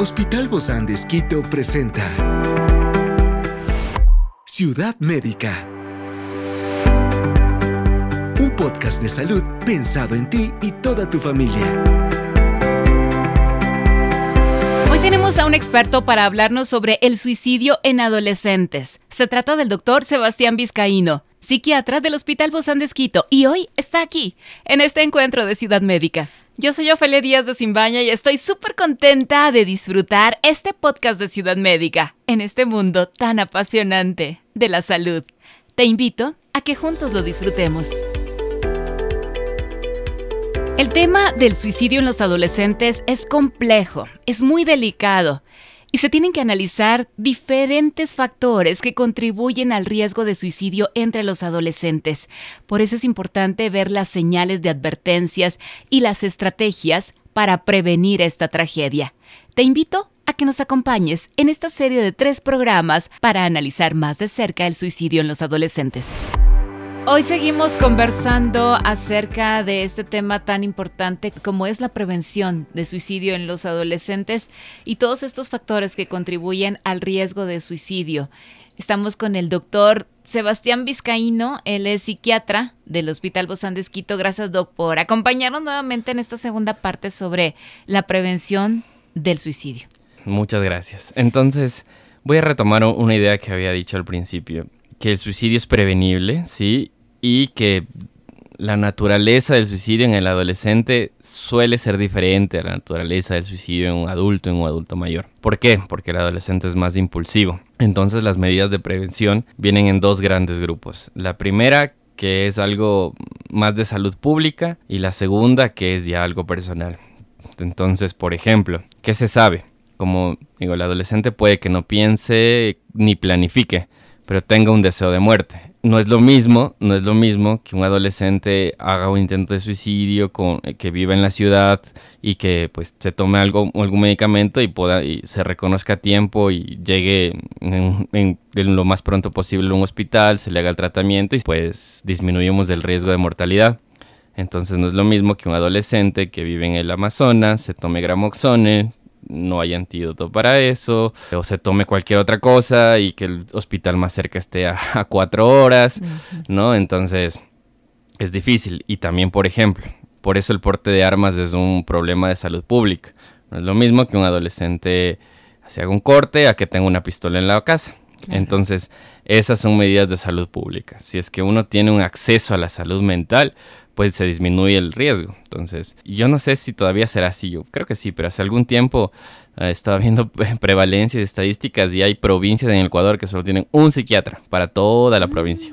Hospital Bozán de Esquito presenta Ciudad Médica. Un podcast de salud pensado en ti y toda tu familia. Hoy tenemos a un experto para hablarnos sobre el suicidio en adolescentes. Se trata del doctor Sebastián Vizcaíno, psiquiatra del Hospital Bozán de Esquito, y hoy está aquí, en este encuentro de Ciudad Médica. Yo soy Ofelia Díaz de Simbaña y estoy súper contenta de disfrutar este podcast de Ciudad Médica en este mundo tan apasionante de la salud. Te invito a que juntos lo disfrutemos. El tema del suicidio en los adolescentes es complejo, es muy delicado y se tienen que analizar diferentes factores que contribuyen al riesgo de suicidio entre los adolescentes. Por eso es importante ver las señales de advertencias y las estrategias para prevenir esta tragedia. Te invito a que nos acompañes en esta serie de tres programas para analizar más de cerca el suicidio en los adolescentes. Hoy seguimos conversando acerca de este tema tan importante como es la prevención de suicidio en los adolescentes y todos estos factores que contribuyen al riesgo de suicidio. Estamos con el doctor Sebastián Vizcaíno, él es psiquiatra del Hospital Bozán de Esquito. Gracias, doc, por acompañarnos nuevamente en esta segunda parte sobre la prevención del suicidio. Muchas gracias. Entonces, voy a retomar una idea que había dicho al principio, que el suicidio es prevenible, ¿sí? y que la naturaleza del suicidio en el adolescente suele ser diferente a la naturaleza del suicidio en un adulto, en un adulto mayor. ¿Por qué? Porque el adolescente es más impulsivo. Entonces las medidas de prevención vienen en dos grandes grupos. La primera que es algo más de salud pública y la segunda que es ya algo personal. Entonces, por ejemplo, ¿qué se sabe? Como digo, el adolescente puede que no piense ni planifique, pero tenga un deseo de muerte no es lo mismo, no es lo mismo que un adolescente haga un intento de suicidio, con, eh, que viva en la ciudad y que pues se tome algo, algún medicamento y pueda y se reconozca a tiempo y llegue en, lo más pronto posible a un hospital, se le haga el tratamiento y pues disminuimos el riesgo de mortalidad. Entonces no es lo mismo que un adolescente que vive en el Amazonas se tome gramoxone, no hay antídoto para eso, o se tome cualquier otra cosa y que el hospital más cerca esté a, cuatro horas, ¿no? Entonces es difícil. Y también, por ejemplo, por eso el porte de armas es un problema de salud pública. No es lo mismo que un adolescente se haga un corte a que tenga una pistola en la casa. Entonces, esas son medidas de salud pública. Si es que uno tiene un acceso a la salud mental, pues se disminuye el riesgo. Entonces, yo no sé si todavía será así, yo creo que sí, pero hace algún tiempo eh, estaba viendo prevalencias estadísticas y hay provincias en Ecuador que solo tienen un psiquiatra para toda la mm, provincia.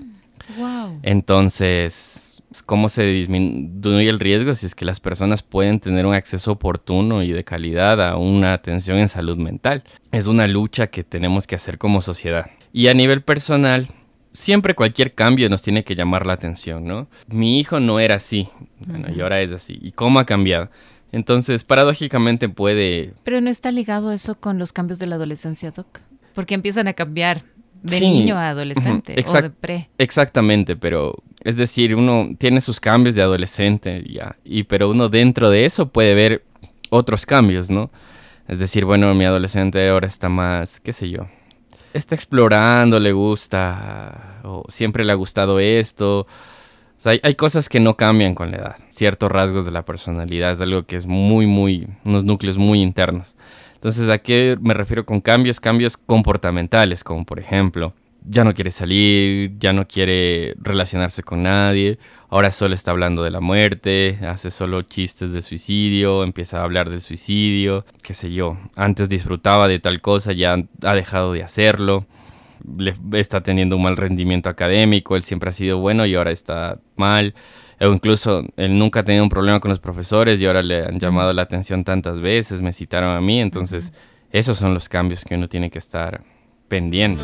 Wow. Entonces, ¿cómo se disminuye el riesgo si es que las personas pueden tener un acceso oportuno y de calidad a una atención en salud mental? Es una lucha que tenemos que hacer como sociedad. Y a nivel personal, siempre cualquier cambio nos tiene que llamar la atención, ¿no? Mi hijo no era así, bueno, y ahora es así. ¿Y cómo ha cambiado? Entonces, paradójicamente puede... Pero no está ligado eso con los cambios de la adolescencia, Doc. Porque empiezan a cambiar de niño a adolescente o de pre. Exactamente, pero es decir, uno tiene sus cambios de adolescente ya, y pero uno dentro de eso puede ver otros cambios, ¿no? Es decir, bueno, mi adolescente ahora está más, qué sé yo, está explorando, le gusta, o siempre le ha gustado esto. hay, hay, cosas que no cambian con la edad. Ciertos rasgos de la personalidad es algo que es muy, muy, unos núcleos muy internos. Entonces, ¿a qué me refiero con cambios? Cambios comportamentales, como por ejemplo, ya no quiere salir, ya no quiere relacionarse con nadie, ahora solo está hablando de la muerte, hace solo chistes de suicidio, empieza a hablar del suicidio, qué sé yo, antes disfrutaba de tal cosa, ya ha dejado de hacerlo, le está teniendo un mal rendimiento académico, él siempre ha sido bueno y ahora está mal, o incluso él nunca ha tenido un problema con los profesores y ahora le han llamado la atención tantas veces, me citaron a mí, entonces esos son los cambios que uno tiene que estar pendiente.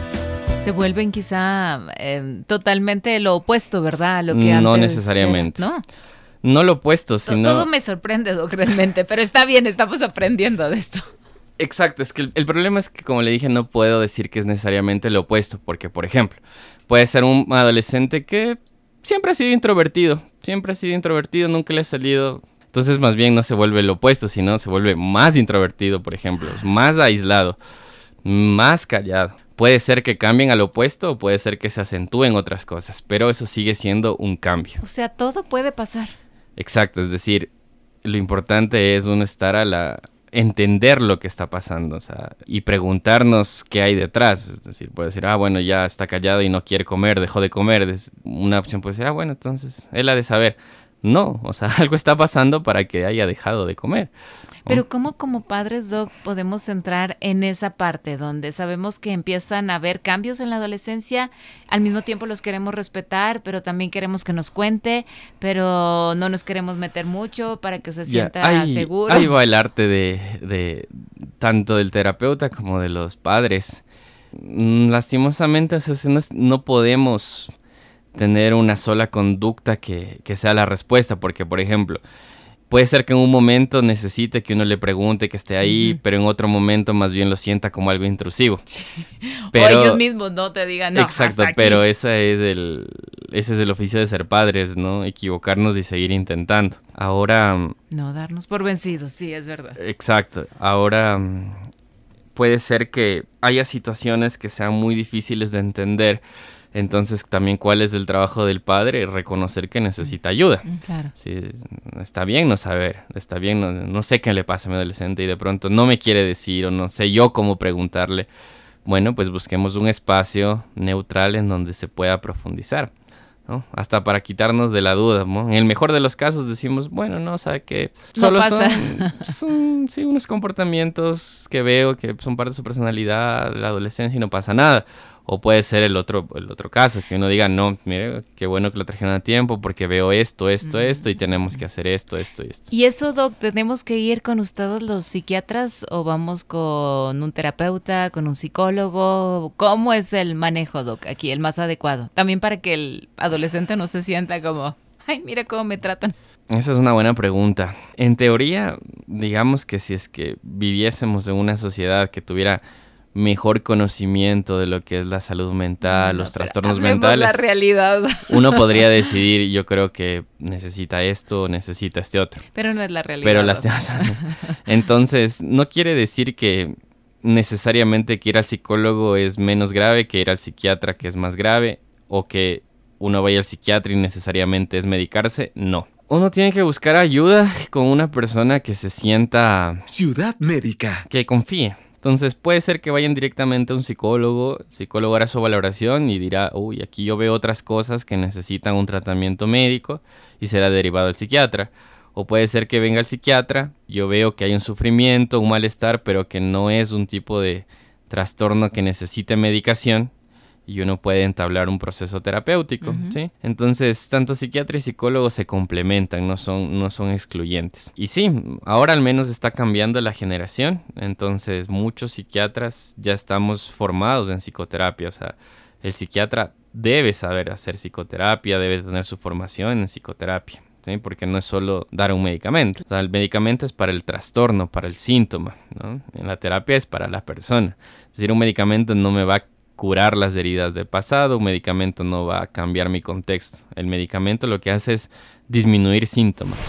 Se vuelven quizá em, totalmente lo opuesto, ¿verdad? lo que no necesariamente. ¿no? No lo opuesto, sino... Todo me sorprende, Doc, realmente, pero está bien, estamos aprendiendo de esto. Exacto, es que el, el, problema es que, como le dije, no puedo decir que es necesariamente lo opuesto, porque, por ejemplo, puede ser un adolescente que siempre ha sido introvertido, siempre ha sido introvertido, nunca le ha salido entonces más bien no se vuelve lo opuesto, sino se vuelve más introvertido, por ejemplo, más aislado, más callado. Puede ser que cambien al opuesto o puede ser que se acentúen otras cosas, pero eso sigue siendo un cambio. O sea, todo puede pasar. Exacto, es decir, lo importante es uno estar a la entender lo que está pasando, o sea, y preguntarnos qué hay detrás. Es decir, puede decir, ah, bueno, ya está callado y no quiere comer, dejó de comer. Una opción puede ser, ah, bueno, entonces él ha de saber. No, o sea, algo está pasando para que haya dejado de comer. Pero ¿cómo como padres, Doc, podemos entrar en esa parte donde sabemos que empiezan a haber cambios en la adolescencia, al mismo tiempo los queremos respetar, pero también queremos que nos cuente, pero no nos queremos meter mucho para que se sienta seguro? Ahí va el arte de, de tanto del terapeuta como de los padres. Mm, lastimosamente, no podemos tener una sola conducta que, sea la respuesta, porque por ejemplo, puede ser que en un momento necesite que uno le pregunte que esté ahí, pero en otro momento más bien lo sienta como algo intrusivo. Pero, o ellos mismos no te digan no. Exacto, pero ese es el, ese es el oficio de ser padres, ¿no? Equivocarnos y seguir intentando. Ahora... No darnos por vencidos, sí, es verdad. Exacto. Ahora puede ser que haya situaciones que sean muy difíciles de entender entonces, también cuál es el trabajo del padre, reconocer que necesita ayuda. Mm, claro. Sí, está bien no saber, está bien, no, sé qué le pasa a mi adolescente y de pronto no me quiere decir o no sé yo cómo preguntarle. Bueno, pues busquemos un espacio neutral en donde se pueda profundizar. ¿no? Hasta para quitarnos de la duda. ¿no? En el mejor de los casos decimos, bueno, no, sabe que solo son, sí, unos comportamientos que veo que son parte de su personalidad, la adolescencia y no pasa nada. O puede ser el otro, el otro caso, que uno diga, no, mire, qué bueno que lo trajeron a tiempo porque veo esto, esto, esto y tenemos que hacer esto, esto y esto. ¿Y eso, Doc, tenemos que ir con ustedes los psiquiatras o vamos con un terapeuta, con un psicólogo? ¿Cómo es el manejo, Doc, aquí, el más adecuado? También para que el adolescente no se sienta como, ay, mira cómo me tratan. Esa es una buena pregunta. En teoría, digamos que si es que viviésemos en una sociedad que tuviera mejor conocimiento de lo que es la salud mental, los trastornos mentales. la realidad. Uno podría decidir, yo creo que necesita esto, necesita este otro. Pero no es la realidad. Pero las Entonces, no quiere decir que necesariamente que ir al psicólogo es menos grave que ir al psiquiatra que es más grave o que uno vaya al psiquiatra y necesariamente es medicarse, no. Uno tiene que buscar ayuda con una persona que se sienta... Ciudad médica. Que confíe. Entonces puede ser que vayan directamente a un psicólogo, el psicólogo hará su valoración y dirá, uy, aquí yo veo otras cosas que necesitan un tratamiento médico y será derivado al psiquiatra. O puede ser que venga el psiquiatra, yo veo que hay un sufrimiento, un malestar, pero que no es un tipo de trastorno que necesite medicación y uno puede entablar un proceso terapéutico, ¿sí? Entonces, tanto psiquiatra y psicólogo se complementan, no son, no son excluyentes. Y sí, ahora al menos está cambiando la generación, entonces muchos psiquiatras ya estamos formados en psicoterapia, o sea, el psiquiatra debe saber hacer psicoterapia, debe tener su formación en psicoterapia. ¿Sí? porque no es solo dar un medicamento. O sea, el medicamento es para el trastorno, para el síntoma. ¿no? En la terapia es para la persona. Es decir, un medicamento no me va a curar las heridas del pasado, un medicamento no va a cambiar mi contexto. El medicamento lo que hace es disminuir síntomas.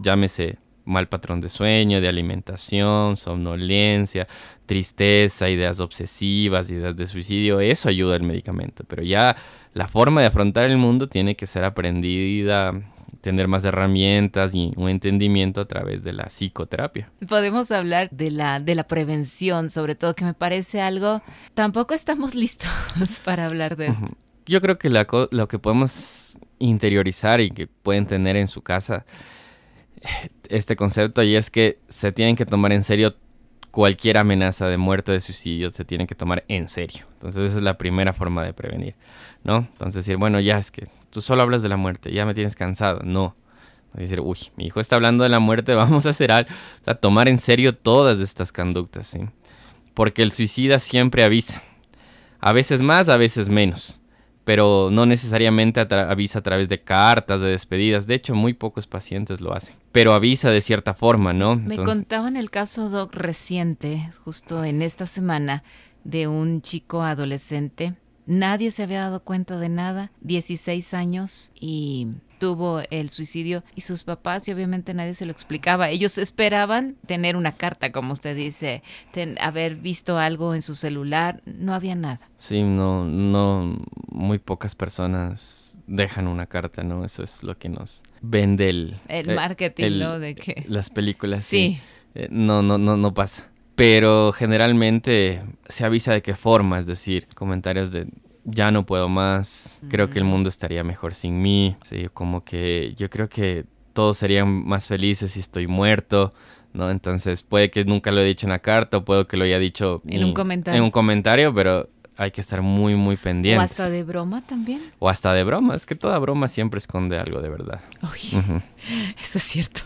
Llámese mal patrón de sueño, de alimentación, somnolencia, tristeza, ideas obsesivas, ideas de suicidio, eso ayuda el medicamento, pero ya la forma de afrontar el mundo tiene que ser aprendida tener más herramientas y un entendimiento a través de la psicoterapia. Podemos hablar de la, de la prevención, sobre todo, que me parece algo, tampoco estamos listos para hablar de esto. Yo creo que lo que podemos interiorizar y que pueden tener en su casa este concepto y es que se tienen que tomar en serio cualquier amenaza de muerte o de suicidio se tiene que tomar en serio. Entonces esa es la primera forma de prevenir, ¿no? Entonces decir, bueno, ya es que tú solo hablas de la muerte, ya me tienes cansado. No. Decir, uy, mi hijo está hablando de la muerte, vamos a hacer algo. O sea, tomar en serio todas estas conductas, ¿sí? Porque el suicida siempre avisa. A veces más, a veces menos. Pero no necesariamente avisa a través de cartas, de despedidas. De hecho, muy pocos pacientes lo hacen. Pero avisa de cierta forma, ¿no? Me contaban el caso, Doc, reciente, justo en esta semana, de un chico adolescente. Nadie se había dado cuenta de nada, 16 años y tuvo el suicidio y sus papás y obviamente nadie se lo explicaba. Ellos esperaban tener una carta, como usted dice, haber visto algo en su celular, no había nada. Sí, no, no, muy pocas personas dejan una carta, ¿no? Eso es lo que nos vende el... El eh, marketing, ¿no? De que... Las películas. Sí. Eh, no, no, no, no pasa pero generalmente se avisa de qué forma, es decir, comentarios de ya no puedo más, creo que el mundo estaría mejor sin mí, sí, como que yo creo que todos serían más felices si estoy muerto, ¿no? Entonces puede que nunca lo he dicho en la carta o puedo que lo haya dicho en, un comentario. En un comentario, pero hay que estar muy, muy pendientes. O hasta de broma también. O hasta de broma, es que toda broma siempre esconde algo de verdad. Uy, Eso es cierto.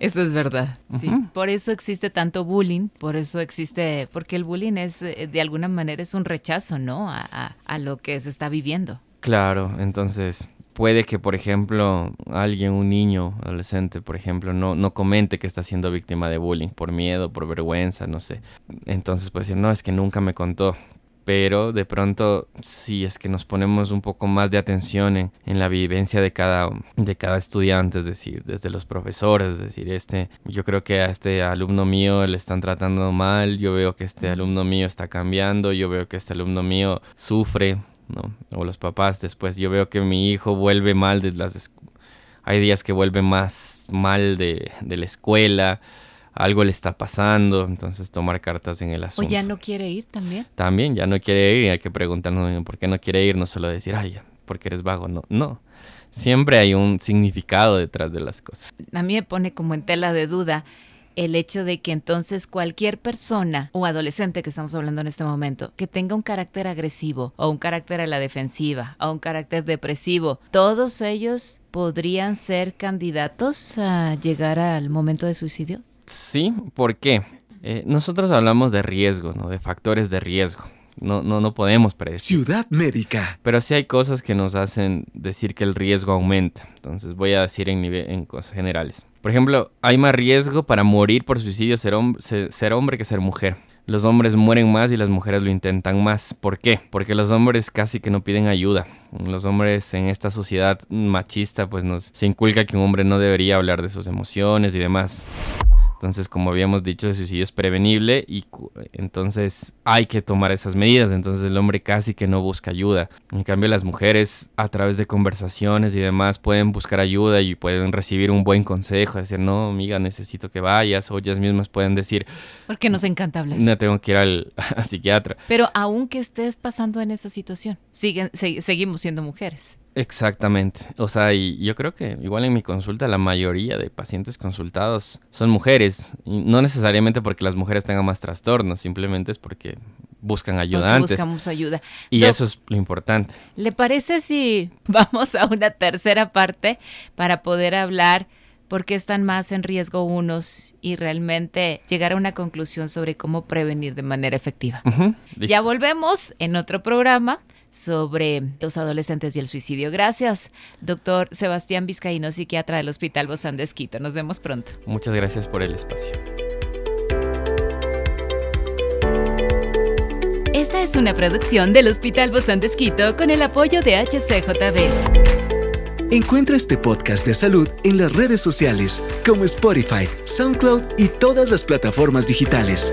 Eso es verdad, sí. Por eso existe tanto bullying, por eso existe, porque el bullying es, eh, de alguna manera, es un rechazo, ¿no? A, a, lo que se está viviendo. Claro, entonces puede que, por ejemplo, alguien, un niño, adolescente, por ejemplo, no, no comente que está siendo víctima de bullying por miedo, por vergüenza, no sé. Entonces puede decir, no, es que nunca me contó pero de pronto si es que nos ponemos un poco más de atención en, la vivencia de cada, de cada estudiante, es decir, desde los profesores, es decir, este, yo creo que a este alumno mío le están tratando mal, yo veo que este alumno mío está cambiando, yo veo que este alumno mío sufre, ¿no? O los papás después, yo veo que mi hijo vuelve mal de las... Hay días que vuelve más mal de, de la escuela, algo le está pasando, entonces tomar cartas en el asunto. O ya no quiere ir también. También, ya no quiere ir y hay que preguntarnos por qué no quiere ir, no solo decir, ay, porque eres vago, no, no. Siempre hay un significado detrás de las cosas. A mí me pone como en tela de duda el hecho de que entonces cualquier persona o adolescente que estamos hablando en este momento que tenga un carácter agresivo o un carácter a la defensiva o un carácter depresivo, todos ellos podrían ser candidatos a llegar al momento de suicidio? Sí, ¿por qué? Eh, nosotros hablamos de riesgo, ¿no? De factores de riesgo. No, no, no podemos predecir. Ciudad médica. Pero sí hay cosas que nos hacen decir que el riesgo aumenta. Entonces voy a decir en, en cosas generales. Por ejemplo, hay más riesgo para morir por suicidio ser, ser hombre que ser mujer. Los hombres mueren más y las mujeres lo intentan más. ¿Por qué? Porque los hombres casi que no piden ayuda. Los hombres en esta sociedad machista pues nos se inculca que un hombre no debería hablar de sus emociones y demás. Entonces, como habíamos dicho, el suicidio es prevenible y entonces hay que tomar esas medidas. Entonces el hombre casi que no busca ayuda. En cambio, las mujeres a través de conversaciones y demás pueden buscar ayuda y pueden recibir un buen consejo. Decir, no, amiga, necesito que vayas. O ellas mismas pueden decir... Porque nos encanta hablar. No tengo que ir al, psiquiatra. Pero aunque estés pasando en esa situación, siguen, seguimos siendo mujeres. Exactamente. O sea, y yo creo que igual en mi consulta la mayoría de pacientes consultados son mujeres. no necesariamente porque las mujeres tengan más trastornos, simplemente es porque buscan ayuda antes. Buscamos ayuda. Y eso es lo importante. ¿Le parece si vamos a una tercera parte para poder hablar por qué están más en riesgo unos y realmente llegar a una conclusión sobre cómo prevenir de manera efectiva? ya volvemos en otro programa sobre los adolescentes y el suicidio. Gracias, doctor Sebastián Vizcaíno, psiquiatra del Hospital Bozán de Esquito. Nos vemos pronto. Muchas gracias por el espacio. Esta es una producción del Hospital Bozán de Esquito con el apoyo de HCJB. Encuentra este podcast de salud en las redes sociales como Spotify, SoundCloud y todas las plataformas digitales.